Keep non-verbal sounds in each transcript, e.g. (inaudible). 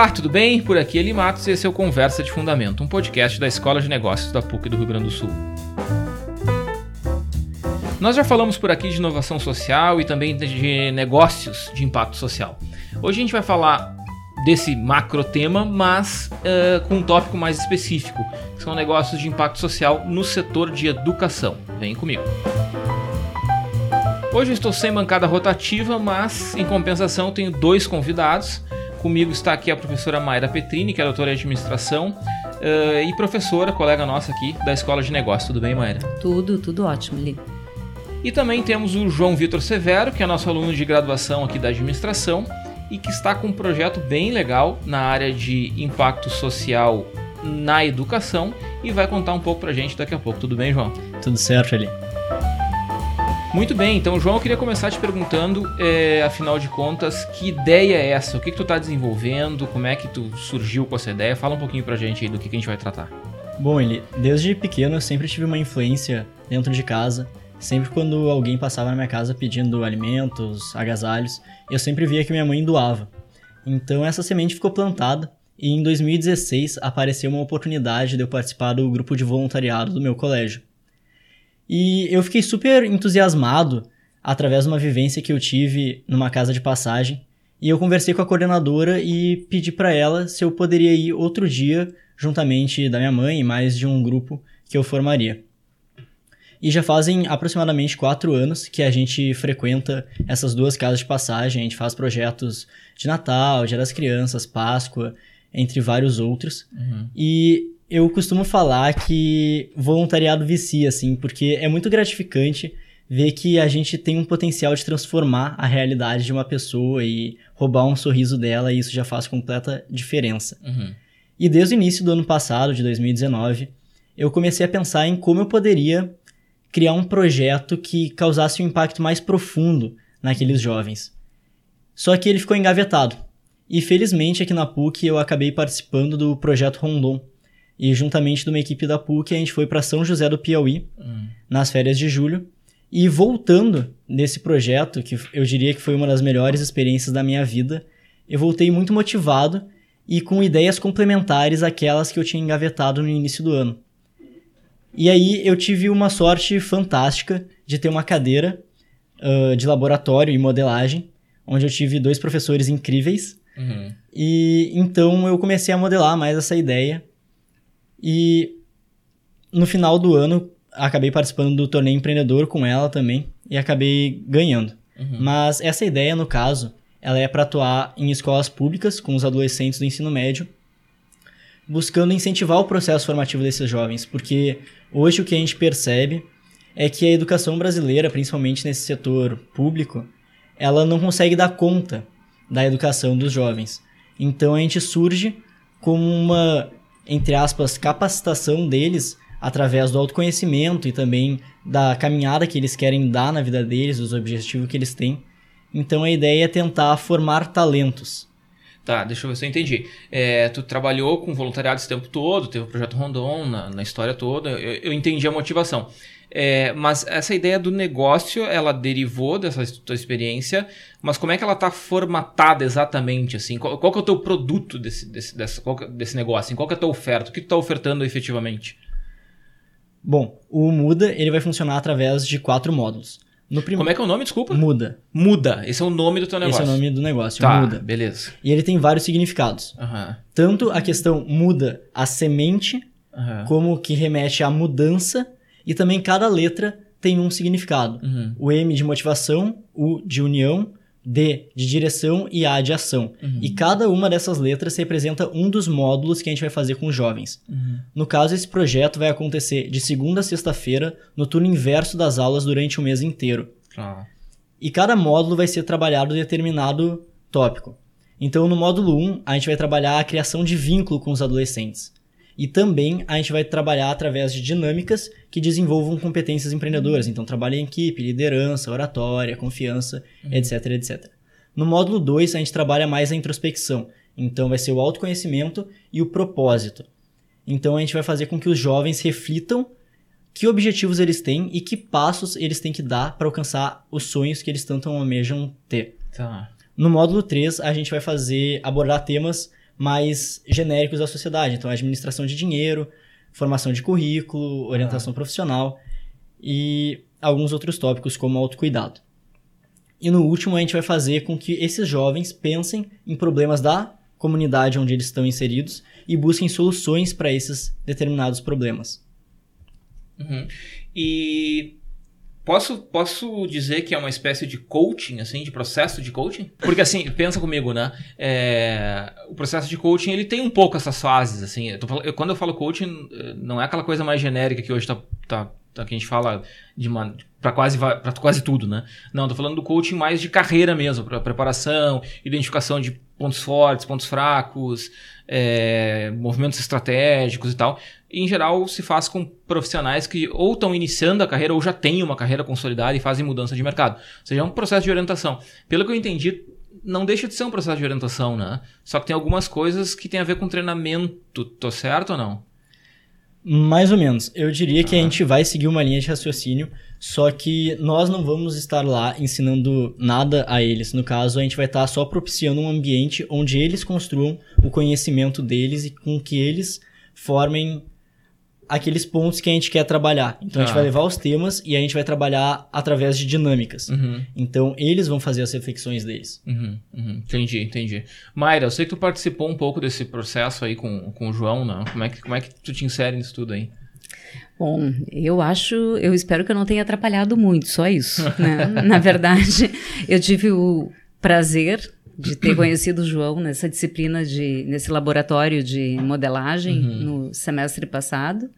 Olá, tudo bem? Por aqui Eli Matos e esse é o Conversa de Fundamento, um podcast da Escola de Negócios da PUC do Rio Grande do Sul. Nós já falamos por aqui de inovação social e também de negócios de impacto social. Hoje a gente vai falar desse macro tema, mas uh, com um tópico mais específico, que são negócios de impacto social no setor de educação. Vem comigo. Hoje eu estou sem bancada rotativa, mas em compensação tenho dois convidados. Comigo está aqui a professora Mayra Petrini, que é doutora em administração, uh, e professora, colega nossa aqui da Escola de Negócios. Tudo bem, Mayra? Tudo, tudo ótimo, Li. E também temos o João Vitor Severo, que é nosso aluno de graduação aqui da administração e que está com um projeto bem legal na área de impacto social na educação e vai contar um pouco pra gente daqui a pouco. Tudo bem, João? Tudo certo, ali. Muito bem, então João, eu queria começar te perguntando, é, afinal de contas, que ideia é essa? O que, que tu está desenvolvendo? Como é que tu surgiu com essa ideia? Fala um pouquinho pra gente aí do que, que a gente vai tratar. Bom, ele, desde pequeno eu sempre tive uma influência dentro de casa. Sempre quando alguém passava na minha casa pedindo alimentos, agasalhos, eu sempre via que minha mãe doava. Então essa semente ficou plantada e em 2016 apareceu uma oportunidade de eu participar do grupo de voluntariado do meu colégio. E eu fiquei super entusiasmado através de uma vivência que eu tive numa casa de passagem. E eu conversei com a coordenadora e pedi para ela se eu poderia ir outro dia, juntamente da minha mãe e mais de um grupo que eu formaria. E já fazem aproximadamente quatro anos que a gente frequenta essas duas casas de passagem. A gente faz projetos de Natal, Dia das Crianças, Páscoa, entre vários outros. Uhum. E eu costumo falar que voluntariado vicia, assim, porque é muito gratificante ver que a gente tem um potencial de transformar a realidade de uma pessoa e roubar um sorriso dela, e isso já faz completa diferença. Uhum. E desde o início do ano passado, de 2019, eu comecei a pensar em como eu poderia criar um projeto que causasse um impacto mais profundo naqueles jovens. Só que ele ficou engavetado. E felizmente aqui na PUC eu acabei participando do projeto Rondon, e juntamente de uma equipe da PUC, a gente foi para São José do Piauí, hum. nas férias de julho. E voltando nesse projeto, que eu diria que foi uma das melhores experiências da minha vida, eu voltei muito motivado e com ideias complementares àquelas que eu tinha engavetado no início do ano. E aí eu tive uma sorte fantástica de ter uma cadeira uh, de laboratório e modelagem, onde eu tive dois professores incríveis. Uhum. E então eu comecei a modelar mais essa ideia e no final do ano, acabei participando do torneio empreendedor com ela também e acabei ganhando. Uhum. Mas essa ideia, no caso, ela é para atuar em escolas públicas com os adolescentes do ensino médio, buscando incentivar o processo formativo desses jovens, porque hoje o que a gente percebe é que a educação brasileira, principalmente nesse setor público, ela não consegue dar conta da educação dos jovens. Então a gente surge como uma entre aspas, capacitação deles através do autoconhecimento e também da caminhada que eles querem dar na vida deles, dos objetivos que eles têm. Então a ideia é tentar formar talentos. Tá, deixa eu ver se eu entendi. É, tu trabalhou com voluntariado esse tempo todo, teve o projeto Rondon na, na história toda, eu, eu entendi a motivação. É, mas essa ideia do negócio, ela derivou dessa tua experiência, mas como é que ela está formatada exatamente? assim? Qual, qual é o teu produto desse, desse, dessa, qual, desse negócio? Assim? Qual é a tua oferta? O que tu está ofertando efetivamente? Bom, o Muda ele vai funcionar através de quatro módulos. Prim... Como é que é o nome, desculpa? Muda. Muda. Esse é o nome do teu negócio. Esse é o nome do negócio, tá, Muda. beleza. E ele tem vários significados. Uhum. Tanto a questão muda a semente, uhum. como que remete à mudança e também cada letra tem um significado. Uhum. O M de motivação, U de união, D de direção e A de ação. Uhum. E cada uma dessas letras representa um dos módulos que a gente vai fazer com os jovens. Uhum. No caso, esse projeto vai acontecer de segunda a sexta-feira, no turno inverso das aulas durante o mês inteiro. Ah. E cada módulo vai ser trabalhado determinado tópico. Então, no módulo 1, a gente vai trabalhar a criação de vínculo com os adolescentes. E também a gente vai trabalhar através de dinâmicas que desenvolvam competências empreendedoras. Então, trabalho em equipe, liderança, oratória, confiança, uhum. etc, etc. No módulo 2, a gente trabalha mais a introspecção. Então, vai ser o autoconhecimento e o propósito. Então, a gente vai fazer com que os jovens reflitam que objetivos eles têm e que passos eles têm que dar para alcançar os sonhos que eles tanto almejam ter. Tá. No módulo 3, a gente vai fazer abordar temas mais genéricos da sociedade. Então, administração de dinheiro, formação de currículo, orientação ah. profissional e alguns outros tópicos como autocuidado. E no último, a gente vai fazer com que esses jovens pensem em problemas da comunidade onde eles estão inseridos e busquem soluções para esses determinados problemas. Uhum. E Posso, posso dizer que é uma espécie de coaching, assim, de processo de coaching? Porque, assim, pensa comigo, né? É, o processo de coaching, ele tem um pouco essas fases, assim. Eu tô, eu, quando eu falo coaching, não é aquela coisa mais genérica que hoje tá, tá, tá que a gente fala de para quase, pra quase tudo, né? Não, tô falando do coaching mais de carreira mesmo, para preparação, identificação de pontos fortes, pontos fracos, é, movimentos estratégicos e tal. Em geral, se faz com profissionais que ou estão iniciando a carreira ou já têm uma carreira consolidada e fazem mudança de mercado. Ou seja, é um processo de orientação. Pelo que eu entendi, não deixa de ser um processo de orientação, né? Só que tem algumas coisas que tem a ver com treinamento. Tô certo ou não? Mais ou menos. Eu diria ah. que a gente vai seguir uma linha de raciocínio, só que nós não vamos estar lá ensinando nada a eles. No caso, a gente vai estar só propiciando um ambiente onde eles construam o conhecimento deles e com que eles formem aqueles pontos que a gente quer trabalhar. Então ah. a gente vai ah. levar os temas e a gente vai trabalhar através de dinâmicas. Uhum. Então eles vão fazer as reflexões deles. Uhum, uhum. Entendi, entendi. Mayra, eu sei que tu participou um pouco desse processo aí com, com o João, né? Como é, que, como é que tu te insere nisso tudo aí? Bom, eu acho, eu espero que eu não tenha atrapalhado muito, só isso. Né? (laughs) Na verdade, eu tive o prazer de ter conhecido o João nessa disciplina de nesse laboratório de modelagem uhum. no semestre passado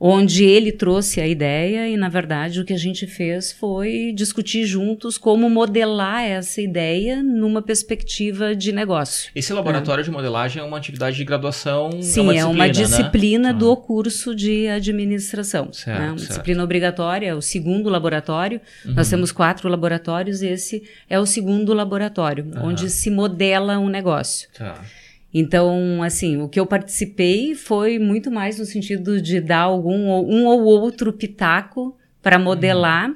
onde ele trouxe a ideia e, na verdade, o que a gente fez foi discutir juntos como modelar essa ideia numa perspectiva de negócio. Esse laboratório é. de modelagem é uma atividade de graduação? É Sim, é uma disciplina, é uma disciplina né? do ah. curso de administração. Certo, né? Uma certo. disciplina obrigatória, é o segundo laboratório. Uhum. Nós temos quatro laboratórios, esse é o segundo laboratório, uhum. onde se modela um negócio. Tá. Então, assim, o que eu participei foi muito mais no sentido de dar algum um ou outro pitaco para modelar, uhum.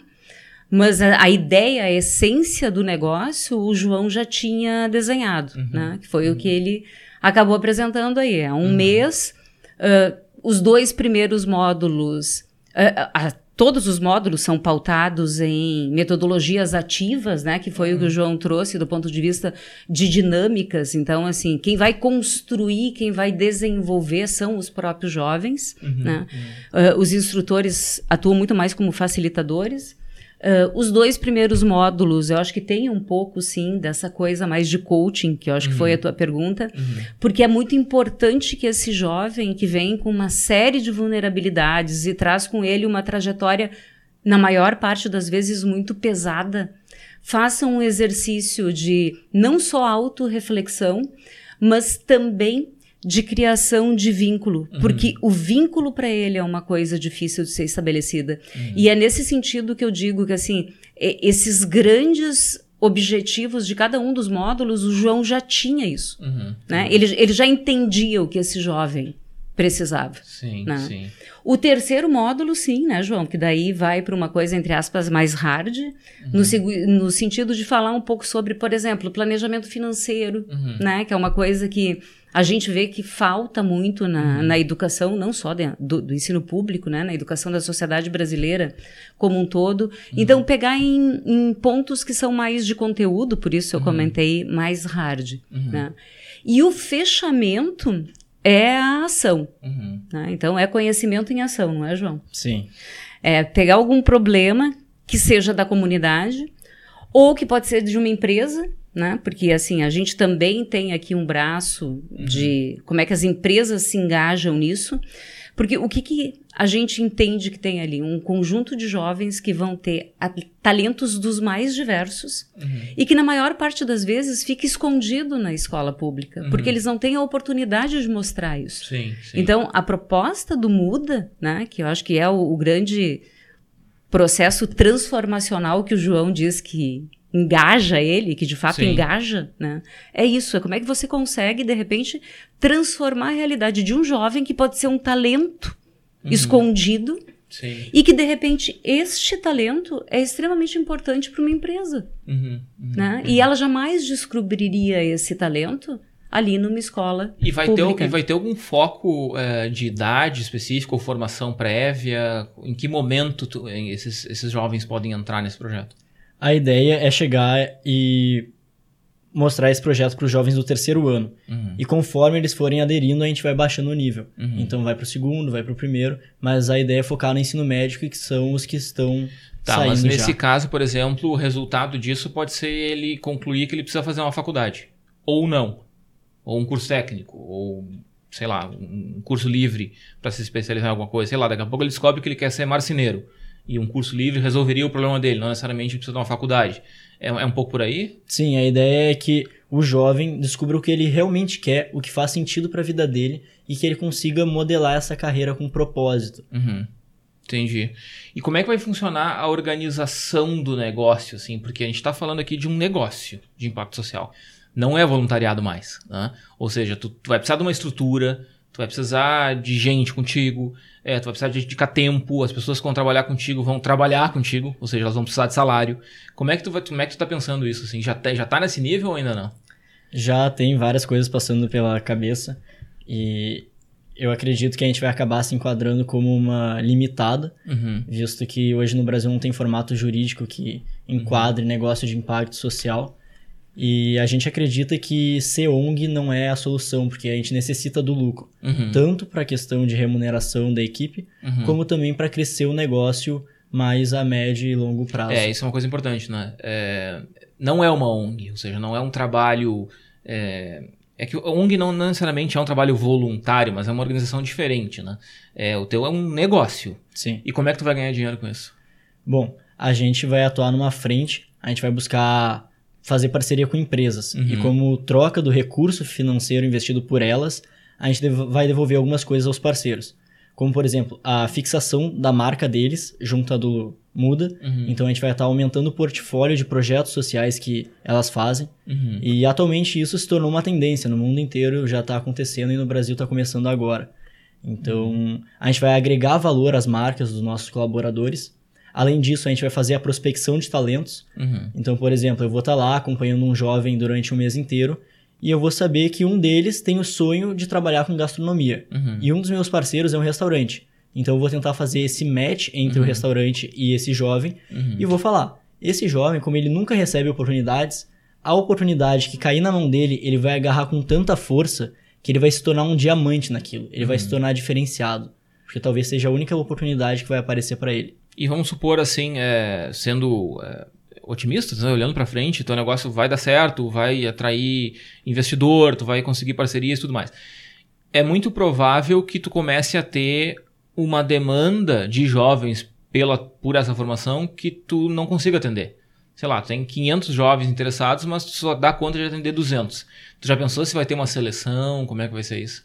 mas a, a, ideia, a essência do negócio, o João já tinha desenhado, uhum. né? Que foi uhum. o que ele acabou apresentando aí. Há um uhum. mês, uh, os dois primeiros módulos, uh, a, Todos os módulos são pautados em metodologias ativas, né? Que foi uhum. o que o uhum. João trouxe do ponto de vista de dinâmicas. Então, assim, quem vai construir, quem vai desenvolver são os próprios jovens, uhum, né? Uhum. Uh, os instrutores atuam muito mais como facilitadores. Uh, os dois primeiros módulos, eu acho que tem um pouco, sim, dessa coisa mais de coaching, que eu acho uhum. que foi a uhum. tua pergunta, uhum. porque é muito importante que esse jovem que vem com uma série de vulnerabilidades e traz com ele uma trajetória, na maior parte das vezes, muito pesada, faça um exercício de não só autorreflexão, mas também de criação de vínculo, uhum. porque o vínculo para ele é uma coisa difícil de ser estabelecida. Uhum. E é nesse sentido que eu digo que assim, esses grandes objetivos de cada um dos módulos, o João já tinha isso, uhum. né? Ele, ele já entendia o que esse jovem precisava. Sim, né? sim. O terceiro módulo, sim, né, João? Que daí vai para uma coisa, entre aspas, mais hard, uhum. no, no, sentido de falar um pouco sobre, por exemplo, planejamento financeiro, uhum. né? Que é uma coisa que a gente vê que falta muito na, uhum. na educação, não só de, do, do, ensino público, né? Na educação da sociedade brasileira como um todo. Uhum. Então, pegar em, em, pontos que são mais de conteúdo, por isso eu uhum. comentei mais hard, uhum. né? E o fechamento é a ação. Uhum. Né? Então, é conhecimento em ação, não é, João? Sim. É pegar algum problema que seja da comunidade ou que pode ser de uma empresa né? Porque assim, a gente também tem aqui um braço uhum. de como é que as empresas se engajam nisso. Porque o que, que a gente entende que tem ali? Um conjunto de jovens que vão ter talentos dos mais diversos uhum. e que, na maior parte das vezes, fica escondido na escola pública, uhum. porque eles não têm a oportunidade de mostrar isso. Sim, sim. Então, a proposta do Muda, né, que eu acho que é o, o grande processo transformacional que o João diz que engaja ele, que de fato Sim. engaja, né? É isso, é como é que você consegue, de repente, transformar a realidade de um jovem que pode ser um talento uhum. escondido Sim. e que, de repente, este talento é extremamente importante para uma empresa, uhum. Uhum. né? E ela jamais descobriria esse talento ali numa escola e vai pública. Ter, e vai ter algum foco é, de idade específica ou formação prévia? Em que momento tu, esses, esses jovens podem entrar nesse projeto? A ideia é chegar e mostrar esse projeto para os jovens do terceiro ano. Uhum. E conforme eles forem aderindo, a gente vai baixando o nível. Uhum. Então vai para o segundo, vai para o primeiro, mas a ideia é focar no ensino médio, que são os que estão Tá, mas nesse já. caso, por exemplo, o resultado disso pode ser ele concluir que ele precisa fazer uma faculdade. Ou não. Ou um curso técnico. Ou, sei lá, um curso livre para se especializar em alguma coisa. Sei lá, daqui a pouco ele descobre que ele quer ser marceneiro. E um curso livre resolveria o problema dele, não necessariamente precisa de uma faculdade. É, é um pouco por aí? Sim, a ideia é que o jovem descubra o que ele realmente quer, o que faz sentido para a vida dele e que ele consiga modelar essa carreira com propósito. Uhum. Entendi. E como é que vai funcionar a organização do negócio, assim? Porque a gente está falando aqui de um negócio de impacto social. Não é voluntariado mais, né? Ou seja, tu, tu vai precisar de uma estrutura, tu vai precisar de gente contigo, é, tu vai precisar de dedicar tempo, as pessoas que vão trabalhar contigo vão trabalhar contigo, ou seja, elas vão precisar de salário. Como é que tu, vai, como é que tu tá pensando isso, assim? Já, tá, já tá nesse nível ou ainda não? Já tem várias coisas passando pela cabeça e eu acredito que a gente vai acabar se enquadrando como uma limitada, uhum. visto que hoje no Brasil não tem formato jurídico que enquadre uhum. negócio de impacto social. E a gente acredita que ser ONG não é a solução, porque a gente necessita do lucro, uhum. tanto para a questão de remuneração da equipe, uhum. como também para crescer o negócio mais a médio e longo prazo. É, isso é uma coisa importante, né? É, não é uma ONG, ou seja, não é um trabalho é, é que o ONG não necessariamente é um trabalho voluntário, mas é uma organização diferente, né? É, o teu é um negócio. Sim. E como é que tu vai ganhar dinheiro com isso? Bom, a gente vai atuar numa frente, a gente vai buscar fazer parceria com empresas. Uhum. E como troca do recurso financeiro investido por elas, a gente vai devolver algumas coisas aos parceiros. Como, por exemplo, a fixação da marca deles junto à do muda. Uhum. Então a gente vai estar aumentando o portfólio de projetos sociais que elas fazem. Uhum. E atualmente isso se tornou uma tendência. No mundo inteiro já está acontecendo e no Brasil está começando agora. Então uhum. a gente vai agregar valor às marcas dos nossos colaboradores. Além disso, a gente vai fazer a prospecção de talentos. Uhum. Então, por exemplo, eu vou estar lá acompanhando um jovem durante um mês inteiro e eu vou saber que um deles tem o sonho de trabalhar com gastronomia. Uhum. E um dos meus parceiros é um restaurante. Então eu vou tentar fazer esse match entre uhum. o restaurante e esse jovem uhum. e vou falar: esse jovem, como ele nunca recebe oportunidades, a oportunidade que cair na mão dele, ele vai agarrar com tanta força que ele vai se tornar um diamante naquilo. Ele uhum. vai se tornar diferenciado. Porque talvez seja a única oportunidade que vai aparecer para ele. E vamos supor assim, é, sendo é, otimistas, né? olhando para frente, teu negócio vai dar certo, vai atrair investidor, tu vai conseguir parcerias e tudo mais. É muito provável que tu comece a ter uma demanda de jovens pela, por essa formação que tu não consiga atender. Sei lá, tem 500 jovens interessados, mas tu só dá conta de atender 200. Tu já pensou se vai ter uma seleção? Como é que vai ser isso?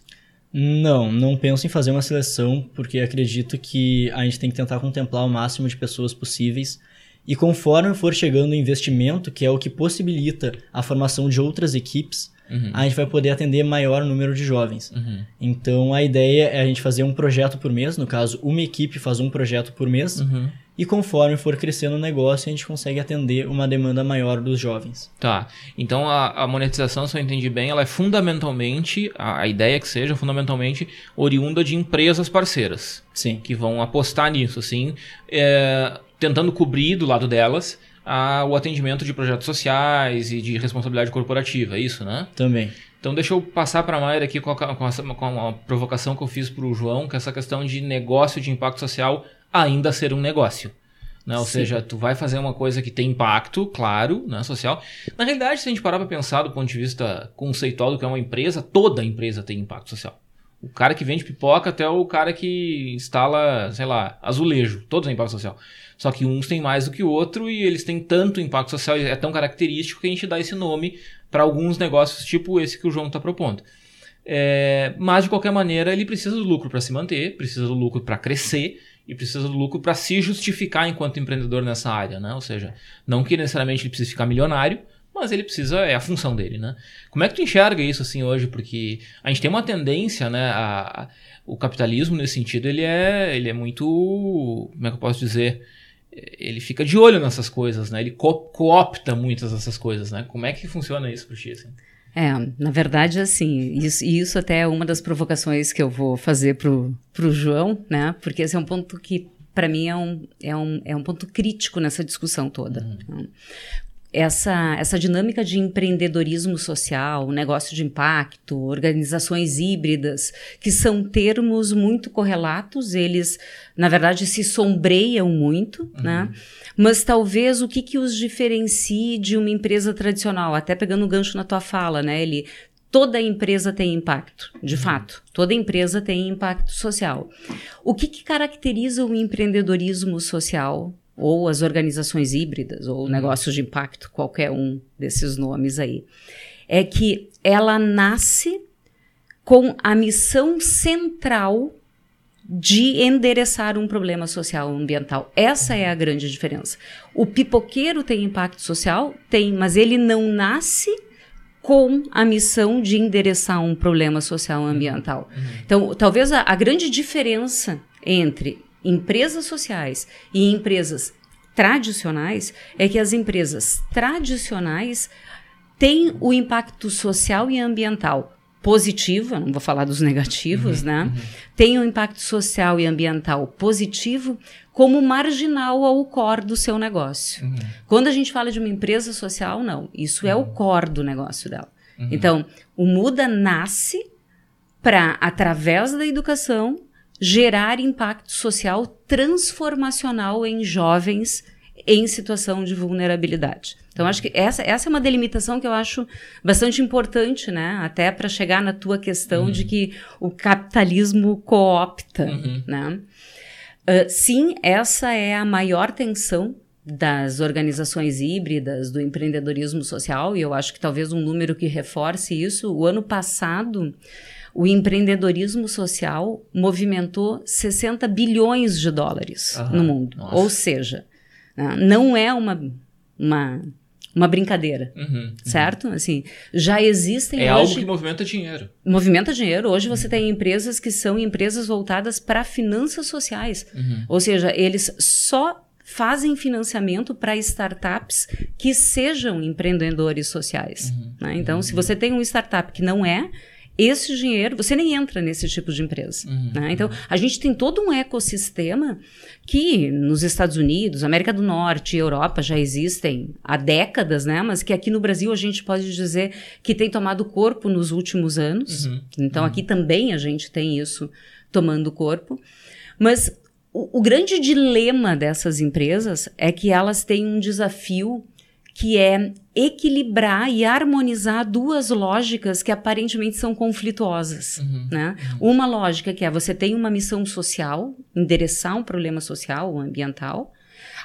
Não, não penso em fazer uma seleção, porque acredito que a gente tem que tentar contemplar o máximo de pessoas possíveis. E conforme for chegando o investimento, que é o que possibilita a formação de outras equipes, uhum. a gente vai poder atender maior número de jovens. Uhum. Então a ideia é a gente fazer um projeto por mês, no caso, uma equipe faz um projeto por mês. Uhum. E conforme for crescendo o negócio, a gente consegue atender uma demanda maior dos jovens. Tá. Então a, a monetização, se eu entendi bem, ela é fundamentalmente, a, a ideia é que seja fundamentalmente oriunda de empresas parceiras. Sim. Que vão apostar nisso, assim, é, tentando cobrir do lado delas o atendimento de projetos sociais e de responsabilidade corporativa, é isso, né? Também. Então deixa eu passar para a Mayra aqui com a, com, com a provocação que eu fiz para o João, que é essa questão de negócio de impacto social ainda ser um negócio. Né? Ou Sim. seja, tu vai fazer uma coisa que tem impacto, claro, né, social. Na realidade, se a gente parar para pensar do ponto de vista conceitual do que é uma empresa, toda empresa tem impacto social. O cara que vende pipoca até o cara que instala, sei lá, azulejo, todos têm impacto social. Só que uns têm mais do que o outro e eles têm tanto impacto social, é tão característico que a gente dá esse nome para alguns negócios, tipo esse que o João está propondo. É, mas de qualquer maneira, ele precisa do lucro para se manter, precisa do lucro para crescer e precisa do lucro para se justificar enquanto empreendedor nessa área, né? Ou seja, não que necessariamente ele precise ficar milionário, mas ele precisa, é a função dele, né? Como é que tu enxerga isso assim hoje? Porque a gente tem uma tendência, né? A, a, o capitalismo nesse sentido ele é, ele é muito, como é que eu posso dizer? ele fica de olho nessas coisas, né? Ele co coopta muitas dessas coisas, né? Como é que funciona isso pro ti, assim? É, na verdade, assim, isso, isso até é uma das provocações que eu vou fazer pro, pro João, né? Porque esse é um ponto que, para mim, é um, é, um, é um ponto crítico nessa discussão toda. Uhum essa, essa dinâmica de empreendedorismo social, negócio de impacto, organizações híbridas, que são termos muito correlatos, eles, na verdade, se sombreiam muito, uhum. né? Mas talvez o que, que os diferencie de uma empresa tradicional, até pegando o gancho na tua fala, né? Ele, toda empresa tem impacto, de uhum. fato. Toda empresa tem impacto social. O que, que caracteriza o empreendedorismo social ou as organizações híbridas, ou uhum. negócios de impacto, qualquer um desses nomes aí, é que ela nasce com a missão central de endereçar um problema social ambiental. Essa é a grande diferença. O pipoqueiro tem impacto social? Tem, mas ele não nasce com a missão de endereçar um problema social ambiental. Uhum. Então, talvez a, a grande diferença entre empresas sociais e empresas tradicionais é que as empresas tradicionais têm o impacto social e ambiental positivo, não vou falar dos negativos, uhum, né? Uhum. Tem o impacto social e ambiental positivo como marginal ao core do seu negócio. Uhum. Quando a gente fala de uma empresa social, não. Isso é o uhum. core do negócio dela. Uhum. Então, o Muda nasce para, através da educação, gerar impacto social transformacional em jovens em situação de vulnerabilidade. Então, acho que essa, essa é uma delimitação que eu acho bastante importante, né? Até para chegar na tua questão uhum. de que o capitalismo coopta, uhum. né? Uh, sim, essa é a maior tensão das organizações híbridas, do empreendedorismo social, e eu acho que talvez um número que reforce isso. O ano passado, o empreendedorismo social movimentou 60 bilhões de dólares no mundo. Nossa. Ou seja, né, não é uma, uma, uma brincadeira, uhum, uhum. certo? Uhum. Assim, já existem É hoje, algo que movimenta dinheiro. Movimenta dinheiro. Hoje você uhum. tem empresas que são empresas voltadas para finanças sociais. Uhum. Ou seja, eles só fazem financiamento para startups que sejam empreendedores sociais. Uhum. Né? Então, se você tem um startup que não é, esse dinheiro, você nem entra nesse tipo de empresa. Uhum, né? Então, a gente tem todo um ecossistema que nos Estados Unidos, América do Norte e Europa já existem há décadas, né? mas que aqui no Brasil a gente pode dizer que tem tomado corpo nos últimos anos. Uhum, então, uhum. aqui também a gente tem isso tomando corpo. Mas o, o grande dilema dessas empresas é que elas têm um desafio que é equilibrar e harmonizar duas lógicas que aparentemente são conflituosas. Uhum, né? Uhum. Uma lógica que é você tem uma missão social, endereçar um problema social ou ambiental,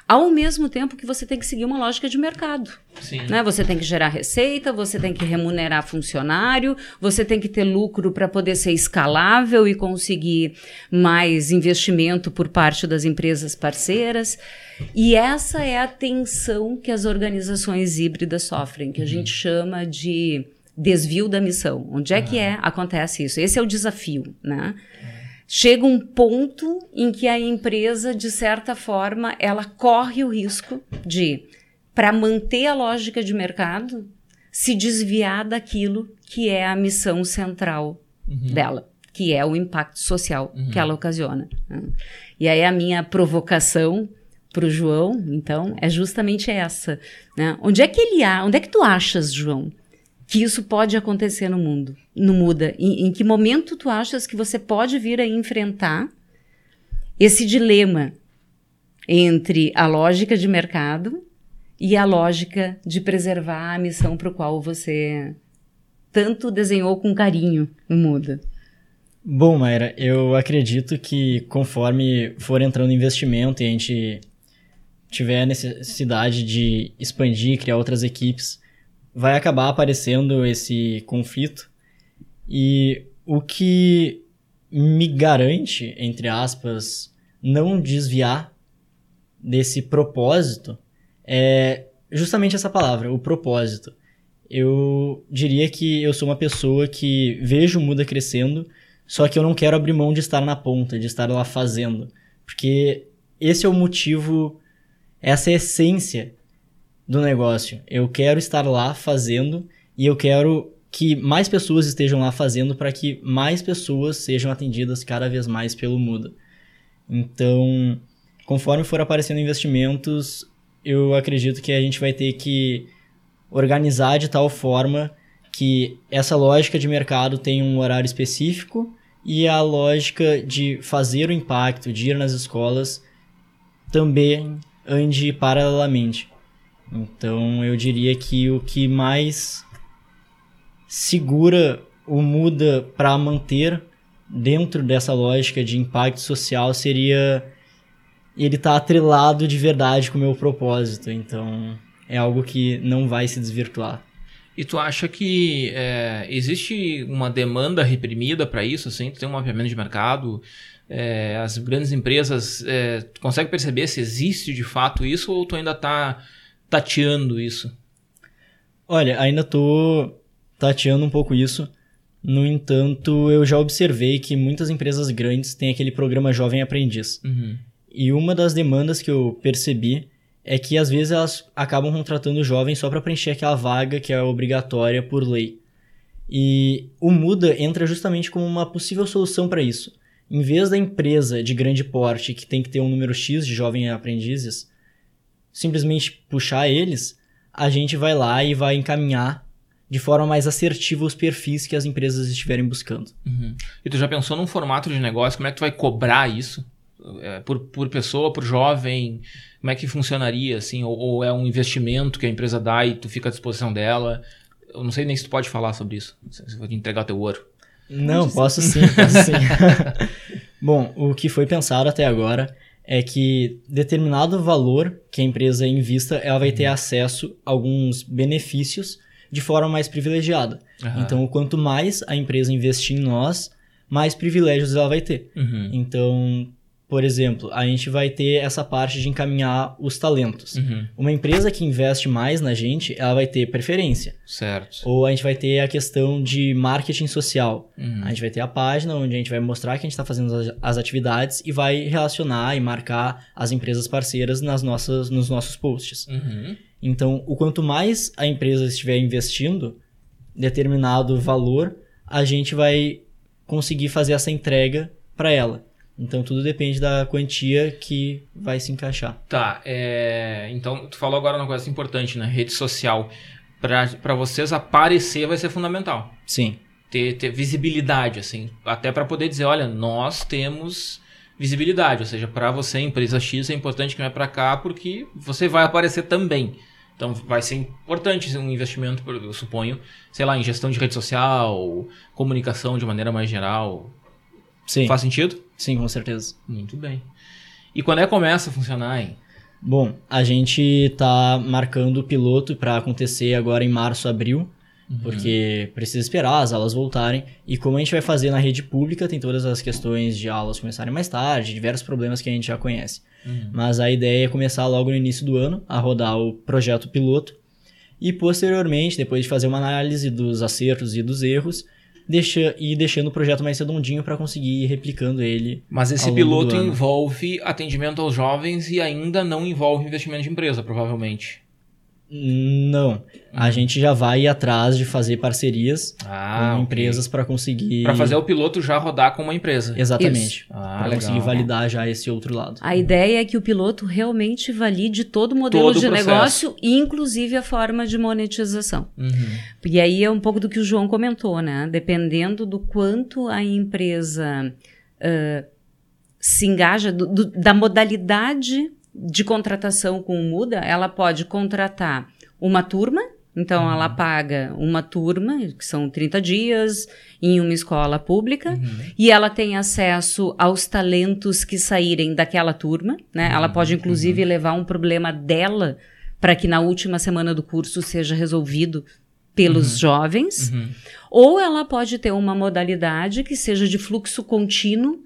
ao mesmo tempo que você tem que seguir uma lógica de mercado. Sim. Né? Você tem que gerar receita, você tem que remunerar funcionário, você tem que ter lucro para poder ser escalável e conseguir mais investimento por parte das empresas parceiras. E essa é a tensão que as organizações híbridas sofrem, que a uhum. gente chama de desvio da missão. Onde é que é acontece isso? Esse é o desafio, né? Chega um ponto em que a empresa, de certa forma, ela corre o risco de, para manter a lógica de mercado, se desviar daquilo que é a missão central uhum. dela, que é o impacto social uhum. que ela ocasiona. Né? E aí a minha provocação para o João, então, é justamente essa. Né? Onde é que ele há? Onde é que tu achas, João, que isso pode acontecer no mundo, no Muda? Em, em, que momento tu achas que você pode vir a enfrentar esse dilema entre a lógica de mercado e a lógica de preservar a missão para o qual você tanto desenhou com carinho no Muda? Bom, Mayra, eu acredito que conforme for entrando investimento e a gente tiver necessidade de expandir, criar outras equipes, vai acabar aparecendo esse conflito. E o que me garante, entre aspas, não desviar desse propósito é justamente essa palavra, o propósito. Eu diria que eu sou uma pessoa que vejo o Muda crescendo, só que eu não quero abrir mão de estar na ponta, de estar lá fazendo. Porque esse é o motivo, essa é a essência do negócio. Eu quero estar lá fazendo e eu quero que mais pessoas estejam lá fazendo para que mais pessoas sejam atendidas cada vez mais pelo Muda. Então, conforme for aparecendo investimentos, eu acredito que a gente vai ter que organizar de tal forma que essa lógica de mercado tem um horário específico e a lógica de fazer o impacto, de ir nas escolas, também ande paralelamente. Então eu diria que o que mais segura ou muda para manter dentro dessa lógica de impacto social seria ele estar tá atrelado de verdade com o meu propósito. Então é algo que não vai se desvirtuar. E tu acha que é, existe uma demanda reprimida para isso? Assim, tu tem um mapeamento de mercado? É, as grandes empresas, é, tu consegue perceber se existe de fato isso ou tu ainda está tateando isso? Olha, ainda estou tateando um pouco isso. No entanto, eu já observei que muitas empresas grandes têm aquele programa Jovem Aprendiz. Uhum. E uma das demandas que eu percebi é que às vezes elas acabam contratando jovens só para preencher aquela vaga que é obrigatória por lei. E o Muda entra justamente como uma possível solução para isso. Em vez da empresa de grande porte que tem que ter um número X de jovens aprendizes, simplesmente puxar eles, a gente vai lá e vai encaminhar de forma mais assertiva os perfis que as empresas estiverem buscando. Uhum. E tu já pensou num formato de negócio? Como é que tu vai cobrar isso? É, por, por pessoa, por jovem? Como é que funcionaria, assim? Ou, ou, é um investimento que a empresa dá e tu fica à disposição dela? Eu não sei nem se tu pode falar sobre isso. Se vou te entregar teu ouro. Não, posso sim, posso sim. (laughs) Bom, o que foi pensado até agora é que determinado valor que a empresa invista, ela vai ter uhum. acesso a alguns benefícios de forma mais privilegiada. Uhum. Então, quanto mais a empresa investir em nós, mais privilégios ela vai ter. Uhum. Então, por exemplo, a gente vai ter essa parte de encaminhar os talentos. Uhum. Uma empresa que investe mais na gente, ela vai ter preferência. Certo. Ou a gente vai ter a questão de marketing social. Uhum. A gente vai ter a página onde a gente vai mostrar que a gente está fazendo as, atividades e vai relacionar e marcar as empresas parceiras nas nossas, nos nossos posts. Uhum. Então, o quanto mais a empresa estiver investindo determinado valor, a gente vai conseguir fazer essa entrega para ela. Então tudo depende da quantia que vai se encaixar. Tá, é... então tu falou agora uma coisa importante, né? Rede social. Para vocês aparecer vai ser fundamental. Sim. Ter, ter visibilidade, assim. Até para poder dizer, olha, nós temos visibilidade. Ou seja, para você, empresa X, é importante que não é para cá porque você vai aparecer também. Então vai ser importante um investimento, eu suponho, sei lá, em gestão de rede social, comunicação de maneira mais geral. Sim. Faz sentido? Sim, com certeza. Muito bem. E quando é que começa a funcionar, hein? Bom, a gente está marcando o piloto para acontecer agora em março, abril, uhum. porque precisa esperar as aulas voltarem. E como a gente vai fazer na rede pública, tem todas as questões de aulas começarem mais tarde, diversos problemas que a gente já conhece. Uhum. Mas a ideia é começar logo no início do ano a rodar o projeto piloto. E posteriormente, depois de fazer uma análise dos acertos e dos erros, deixa, e deixando o projeto mais redondinho para conseguir ir replicando ele. Mas esse piloto envolve atendimento aos jovens e ainda não envolve investimento de empresa, provavelmente. Não. A uhum. gente já vai atrás de fazer parcerias ah, com okay. empresas para conseguir. Para fazer o piloto já rodar com uma empresa. Exatamente. Ah, para conseguir validar já esse outro lado. A ideia é que o piloto realmente valide todo o modelo todo de o negócio, inclusive a forma de monetização. Uhum. E aí é um pouco do que o João comentou, né? Dependendo do quanto a empresa uh, se engaja, do, do, da modalidade de contratação com o Muda, ela pode contratar uma turma, então uhum. ela paga uma turma, que são 30 dias, em uma escola pública, uhum. e ela tem acesso aos talentos que saírem daquela turma, né? Ela pode uhum. inclusive uhum. levar um problema dela para que na última semana do curso seja resolvido pelos uhum. jovens, uhum. ou ela pode ter uma modalidade que seja de fluxo contínuo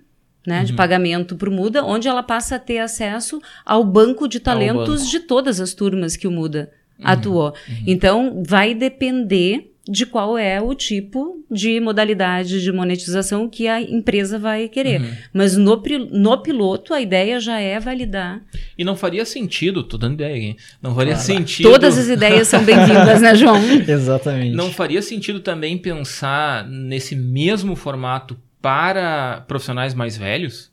né, uhum. de pagamento para o Muda, onde ela passa a ter acesso ao banco de talentos banco. de todas as turmas que o Muda uhum. atuou. Uhum. Então, vai depender de qual é o tipo de modalidade de monetização que a empresa vai querer. Uhum. Mas no, no piloto, a ideia já é validar. E não faria sentido, tô dando ideia, hein? Não faria claro. sentido. Todas as ideias são bem-vindas, né, (laughs) João? Exatamente. Não faria sentido também pensar nesse mesmo formato para profissionais mais velhos?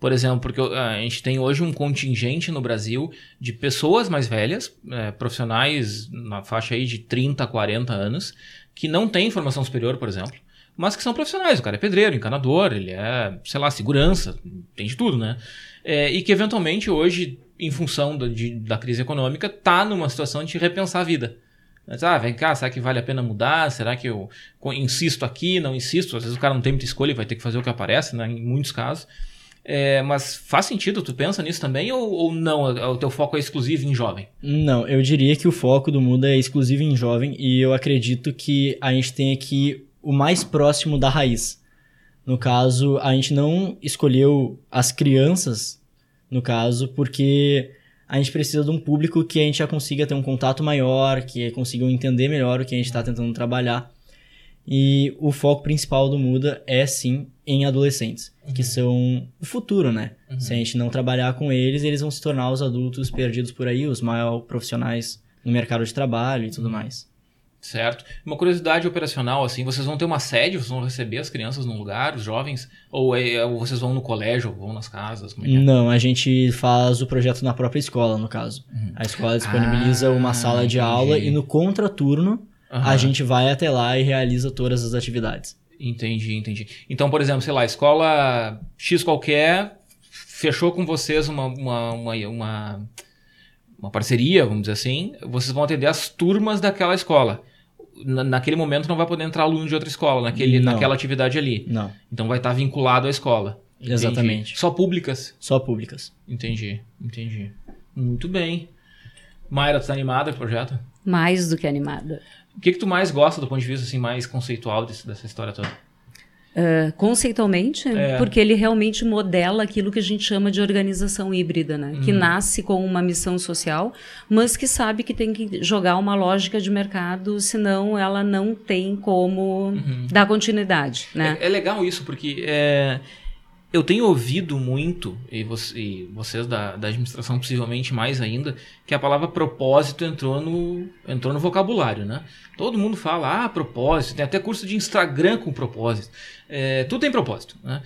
Por exemplo, porque a gente tem hoje um contingente no Brasil de pessoas mais velhas, é, profissionais na faixa aí de 30, 40 anos, que não têm formação superior, por exemplo, mas que são profissionais. O cara é pedreiro, encanador, ele é, sei lá, segurança, tem de tudo, né? É, e que eventualmente hoje, em função do, de, da crise econômica, está numa situação de repensar a vida. Mas, ah, vem cá, será que vale a pena mudar? Será que eu insisto aqui, não insisto? Às vezes o cara não tem muita escolha e vai ter que fazer o que aparece, né, em muitos casos. É, mas faz sentido? Tu pensa nisso também ou, ou não? O teu foco é exclusivo em jovem? Não, eu diria que o foco do Muda é exclusivo em jovem e eu acredito que a gente tem aqui o mais próximo da raiz. No caso, a gente não escolheu as crianças, no caso, porque a gente precisa de um público que a gente já consiga ter um contato maior, que consigam entender melhor o que a gente está tentando trabalhar. E o foco principal do Muda é sim em adolescentes, uhum. que são o futuro, né? Uhum. Se a gente não trabalhar com eles, eles vão se tornar os adultos perdidos por aí, os maiores profissionais no mercado de trabalho e tudo mais. Certo. Uma curiosidade operacional, assim, vocês vão ter uma sede, vocês vão receber as crianças num lugar, os jovens, ou, é, ou vocês vão no colégio, ou vão nas casas? É é? Não, a gente faz o projeto na própria escola, no caso. Uhum. A escola disponibiliza ah, uma sala de entendi. aula e no contraturno Uhum. A gente vai até lá e realiza todas as atividades. Entendi, entendi. Então, por exemplo, sei lá, escola X qualquer fechou com vocês uma, uma, uma, uma, uma parceria, vamos dizer assim, vocês vão atender as turmas daquela escola. Na, naquele momento não vai poder entrar aluno de outra escola, naquele, naquela atividade ali. Não. Então vai estar vinculado à escola. Entendi. Exatamente. Só públicas? Só públicas. Entendi, entendi. Muito bem. Mayra, tu tá animada com o projeto? Mais do que animada. O que, que tu mais gosta do ponto de vista assim, mais conceitual desse, dessa história toda? Uh, conceitualmente, é. porque ele realmente modela aquilo que a gente chama de organização híbrida, né? Uhum. Que nasce com uma missão social, mas que sabe que tem que jogar uma lógica de mercado, senão ela não tem como uhum. dar continuidade, né? É, é, legal isso, porque é, eu tenho ouvido muito, e, você, e vocês da, da, administração possivelmente mais ainda, que a palavra propósito entrou no, entrou no vocabulário, né? Todo mundo fala, ah, propósito, tem até curso de Instagram com propósito. É, tudo tem propósito, né?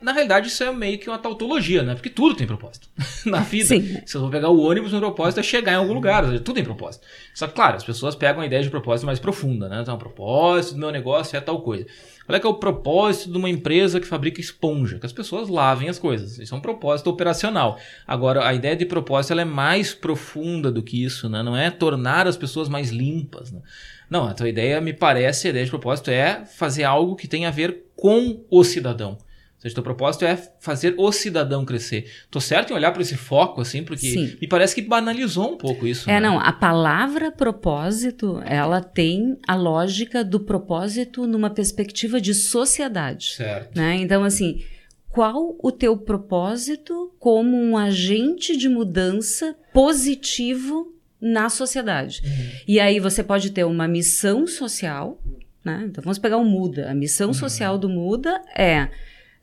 Na realidade, isso é meio que uma tautologia, né? Porque tudo tem propósito (laughs) na vida. Sim. Se eu vou pegar o ônibus, o propósito é chegar em algum lugar, ou seja, tudo tem propósito. Só que, claro, as pessoas pegam a ideia de propósito mais profunda, né? Então, o propósito do meu negócio é tal coisa. Qual é que é o propósito de uma empresa que fabrica esponja? Que as pessoas lavem as coisas. Isso é um propósito operacional. Agora, a ideia de propósito ela é mais profunda do que isso, né? Não é tornar as pessoas mais limpas, né? Não, a tua ideia, me parece, a ideia de propósito é fazer algo que tenha a ver com o cidadão seja, teu propósito é fazer o cidadão crescer. Tô certo em olhar para esse foco, assim, porque Sim. me parece que banalizou um pouco isso. É, né? não, a palavra propósito, ela tem a lógica do propósito numa perspectiva de sociedade. Certo. Né? Então, assim, qual o teu propósito como um agente de mudança positivo na sociedade? Uhum. E aí você pode ter uma missão social, né? Então vamos pegar o Muda. A missão uhum. social do Muda é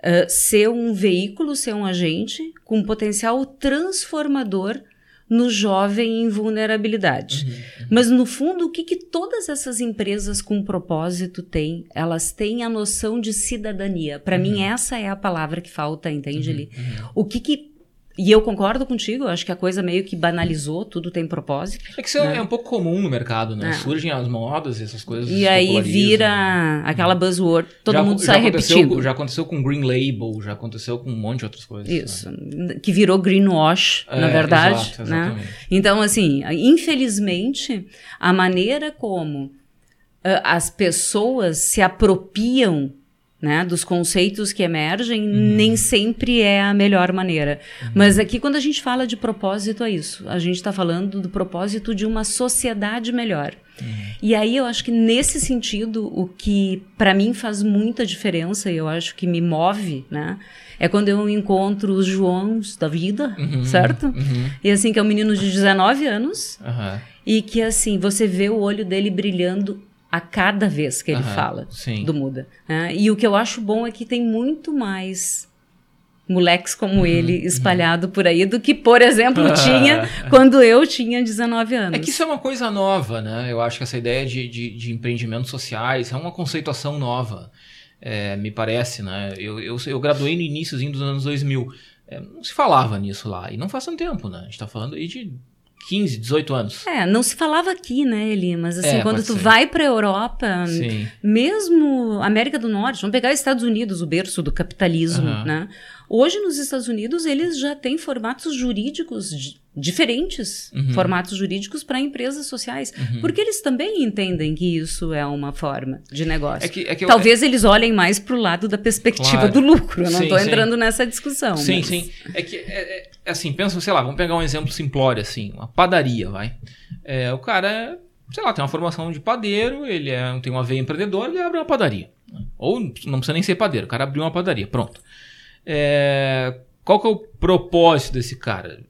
uh, ser um veículo, ser um agente com potencial transformador no jovem em vulnerabilidade. Uhum, uhum. Mas, no fundo, o que, que todas essas empresas com propósito têm? Elas têm a noção de cidadania. Para uhum. mim, essa é a palavra que falta, entende, uhum, uhum. O que, que e eu concordo contigo, acho que a coisa meio que banalizou, tudo tem propósito. É que isso né? é um pouco comum no mercado, né? É. Surgem as modas e essas coisas. E aí vira né? aquela buzzword, todo já, mundo já sai repetindo. Já aconteceu com Green Label, já aconteceu com um monte de outras coisas. Isso, né? que virou greenwash, é, na verdade. Exato, né? Então, assim, infelizmente, a maneira como uh, as pessoas se apropriam né, dos conceitos que emergem, uhum. nem sempre é a melhor maneira. Uhum. Mas aqui, quando a gente fala de propósito, é isso. A gente está falando do propósito de uma sociedade melhor. Uhum. E aí eu acho que nesse sentido, o que para mim faz muita diferença, e eu acho que me move, né? É quando eu encontro os Joões da vida, certo? E assim, que é um menino de 19 anos, e que assim, você vê o olho dele brilhando a cada vez que ele fala sim. do Muda. Né? E o que eu acho bom é que tem muito mais moleques como uhum, ele uhum. espalhado uhum. por aí do que, por exemplo, (laughs) tinha quando eu tinha 19 anos. É que isso é uma coisa nova, né? Eu acho que essa ideia de, de, de empreendimentos sociais é uma conceituação nova, é, me parece, né? Eu, eu, eu graduei no início dos anos 2000. É, não se falava nisso lá, e não faz tanto tempo, né? A gente tá falando aí de 15, 18 anos. É, não se falava aqui, né, Eli? Mas assim, é, quando tu ser. vai pra Europa, Sim. mesmo América do Norte, vamos pegar Estados Unidos, o berço do capitalismo, uhum. né? Hoje, nos Estados Unidos, eles já têm formatos jurídicos diferentes, uhum. formatos jurídicos para empresas sociais, uhum. porque eles também entendem que isso é uma forma de negócio. É que, é que Talvez eu, é... eles olhem mais para o lado da perspectiva claro. do lucro. Eu não estou entrando nessa discussão. Sim, mas... sim. É que, é, é, assim, pensa, sei lá, vamos pegar um exemplo simplório, assim, uma padaria, vai. É, o cara, sei lá, tem uma formação de padeiro, ele é, tem uma veia empreendedora, ele abre uma padaria. Ou não precisa nem ser padeiro, o cara abriu uma padaria, pronto. É, qual que é o propósito desse cara?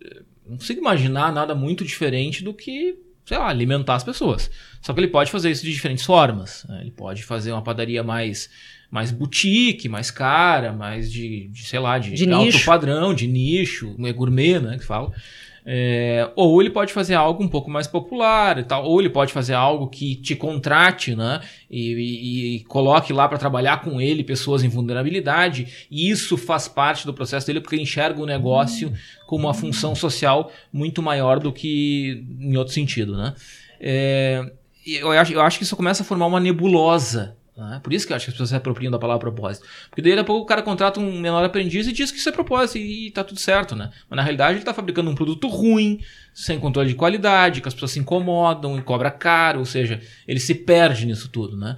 Não consigo imaginar nada muito diferente do que, sei lá, alimentar as pessoas. Só que ele pode fazer isso de diferentes formas. Né? Ele pode fazer uma padaria mais mais boutique, mais cara, mais de, de sei lá, de, de alto nicho. padrão, de nicho, é gourmet, né, que fala. É, ou ele pode fazer algo um pouco mais popular e tal, ou ele pode fazer algo que te contrate, né? E, e, e coloque lá para trabalhar com ele pessoas em vulnerabilidade. E isso faz parte do processo dele porque ele enxerga o negócio hum. como uma função social muito maior do que em outro sentido, né? É, eu, acho, eu acho que isso começa a formar uma nebulosa né? Por isso que eu acho que as pessoas se apropriam da palavra propósito. Porque daí a pouco o cara contrata um menor aprendiz e diz que isso é propósito e, e tá tudo certo, né? Mas na realidade ele tá fabricando um produto ruim, sem controle de qualidade, que as pessoas se incomodam e cobra caro, ou seja, ele se perde nisso tudo, né?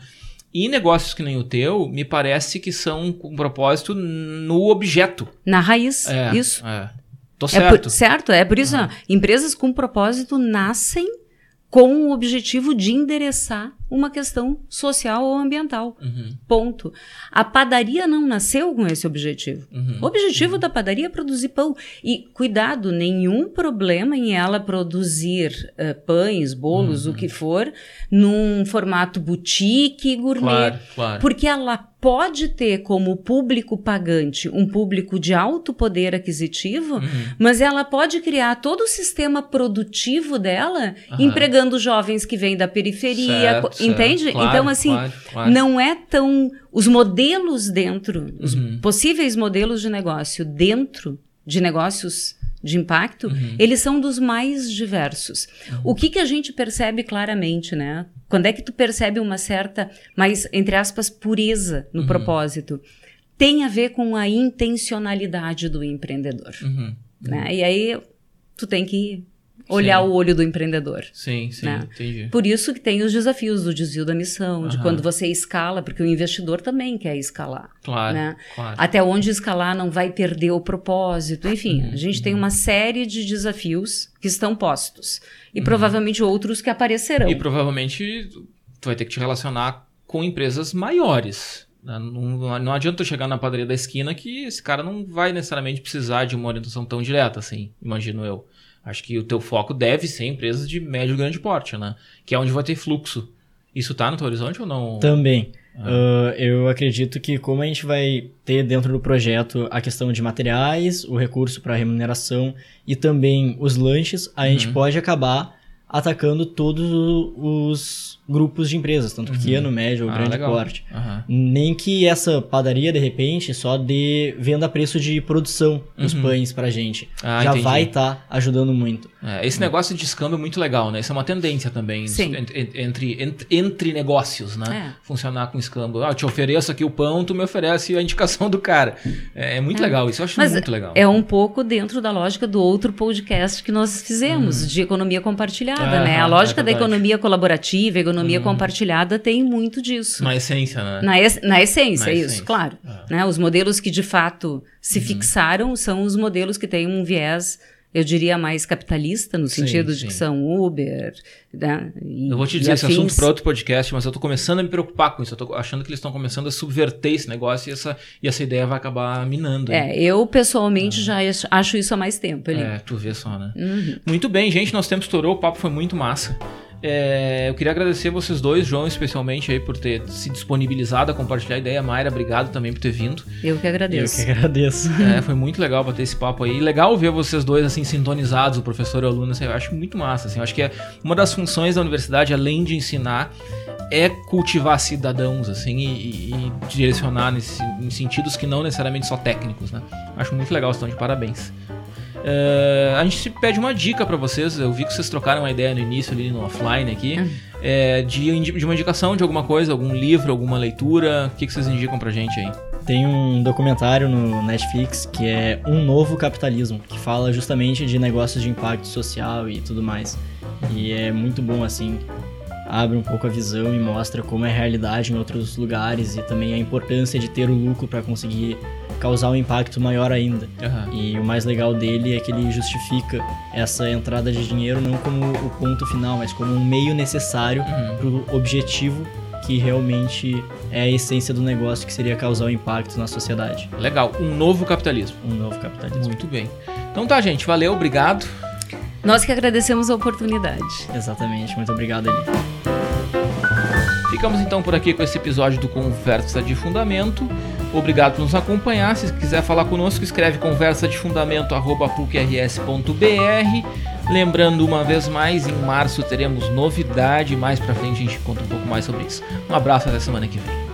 E negócios que nem o teu, me parece que são com propósito no objeto. Na raiz, é, isso. É. Tô certo. É por, certo, é por isso, uhum. empresas com propósito nascem com o objetivo de endereçar uma questão social ou ambiental. Uhum. Ponto. A padaria não nasceu com esse objetivo. Uhum. O objetivo uhum. da padaria é produzir pão. E, cuidado, nenhum problema em ela produzir uh, pães, bolos, o uhum. que for, num formato boutique gourmet. Claro, claro. Porque ela pode ter como público pagante um público de alto poder aquisitivo, uhum. mas ela pode criar todo o sistema produtivo dela empregando jovens que vêm da periferia, certo Entende? Claro, então, assim, claro, claro. não é tão. Os modelos dentro, os uhum. possíveis modelos de negócio dentro de negócios de impacto, uhum. eles são dos mais diversos. Uhum. O que, que a gente percebe claramente, né? Quando é que tu percebe uma certa, mais, entre aspas, pureza no uhum. propósito? Tem a ver com a intencionalidade do empreendedor. Uhum. Né? E aí tu tem que olhar sim. o olho do empreendedor. Sim, sim, né? entendi. Por isso que tem os desafios do desvio da missão, uhum. de quando você escala, porque o investidor também quer escalar. Claro, né? claro. Até onde escalar não vai perder o propósito. Enfim, uhum, a gente uhum. tem uma série de desafios que estão postos. E uhum. provavelmente outros que aparecerão. E provavelmente tu vai ter que te relacionar com empresas maiores. Né? Não, não adianta tu chegar na padaria da esquina que esse cara não vai necessariamente precisar de uma orientação tão direta assim, imagino eu. Acho que o teu foco deve ser empresas de médio e grande porte, né? Que é onde vai ter fluxo. Isso está no teu horizonte ou não? Também. Ah. Uh, eu acredito que como a gente vai ter dentro do projeto a questão de materiais, o recurso para remuneração e também os lanches, a uhum. gente pode acabar atacando todos os grupos de empresas, tanto uhum. pequeno, médio ou ah, grande legal. porte. Uhum. Nem que essa padaria, de repente, só dê venda a preço de produção dos uhum. pães pra gente. Ah, Já entendi. vai estar tá ajudando muito. É, esse negócio de escambo é muito legal, né? Isso é uma tendência também entre, entre, entre, negócios, né? É. Funcionar com escambo. Ah, eu te ofereço aqui o pão, tu me oferece a indicação do cara. É, é muito é. legal, isso eu acho Mas muito legal. É um pouco dentro da lógica do outro podcast que nós fizemos, hum. de economia compartilhada, né? A lógica da economia colaborativa, economia hum. compartilhada tem muito disso. Na essência, né? Na, es na essência, na isso, essência. claro. É. Né? Os modelos que de fato se uhum. fixaram são os modelos que têm um viés eu diria mais capitalista, no sentido sim, de que são Uber. Né, e, eu vou te dizer esse assunto para outro podcast, mas eu estou começando a me preocupar com isso. Eu estou achando que eles estão começando a subverter esse negócio e essa, e essa ideia vai acabar minando. É, eu pessoalmente já acho isso há mais tempo. Ali. É, tu vê só, né? Uhum. Muito bem, gente, nosso tempo estourou, o papo foi muito massa. É, eu queria agradecer vocês dois, João, especialmente aí por ter se disponibilizado a compartilhar a ideia. Mayra, obrigado também por ter vindo. Eu que agradeço. Eu que agradeço. É, foi muito legal bater esse papo aí. Legal ver vocês dois assim sintonizados, o professor e o aluno. Assim, eu acho muito massa. Assim, eu acho que é uma das funções da universidade, além de ensinar, é cultivar cidadãos assim e, e direcionar nesse, em sentidos que não necessariamente só técnicos, né? Acho muito legal, estão de parabéns. Uh, a gente pede uma dica para vocês. Eu vi que vocês trocaram uma ideia no início ali no offline aqui. Uhum. É, de, de uma indicação de alguma coisa, algum livro, alguma leitura. O que, que vocês indicam pra gente aí? Tem um documentário no Netflix que é Um Novo Capitalismo, que fala justamente de negócios de impacto social e tudo mais. E é muito bom, assim, abre um pouco a visão e mostra como é a realidade em outros lugares e também a importância de ter o lucro para conseguir causar um impacto maior ainda. Uhum. E o mais legal dele é que ele justifica essa entrada de dinheiro não como o ponto final, mas como um meio necessário uhum. para o objetivo que realmente é a essência do negócio, que seria causar um impacto na sociedade. Legal, um novo capitalismo. Um novo capitalismo. Muito bem. Então tá, gente, valeu, obrigado. Nós que agradecemos a oportunidade. Exatamente, muito obrigado, Eli. Ficamos então por aqui com esse episódio do Conversa de Fundamento. Obrigado por nos acompanhar. Se quiser falar conosco, escreve conversa de Lembrando uma vez mais, em março teremos novidade. Mais pra frente a gente conta um pouco mais sobre isso. Um abraço até semana que vem.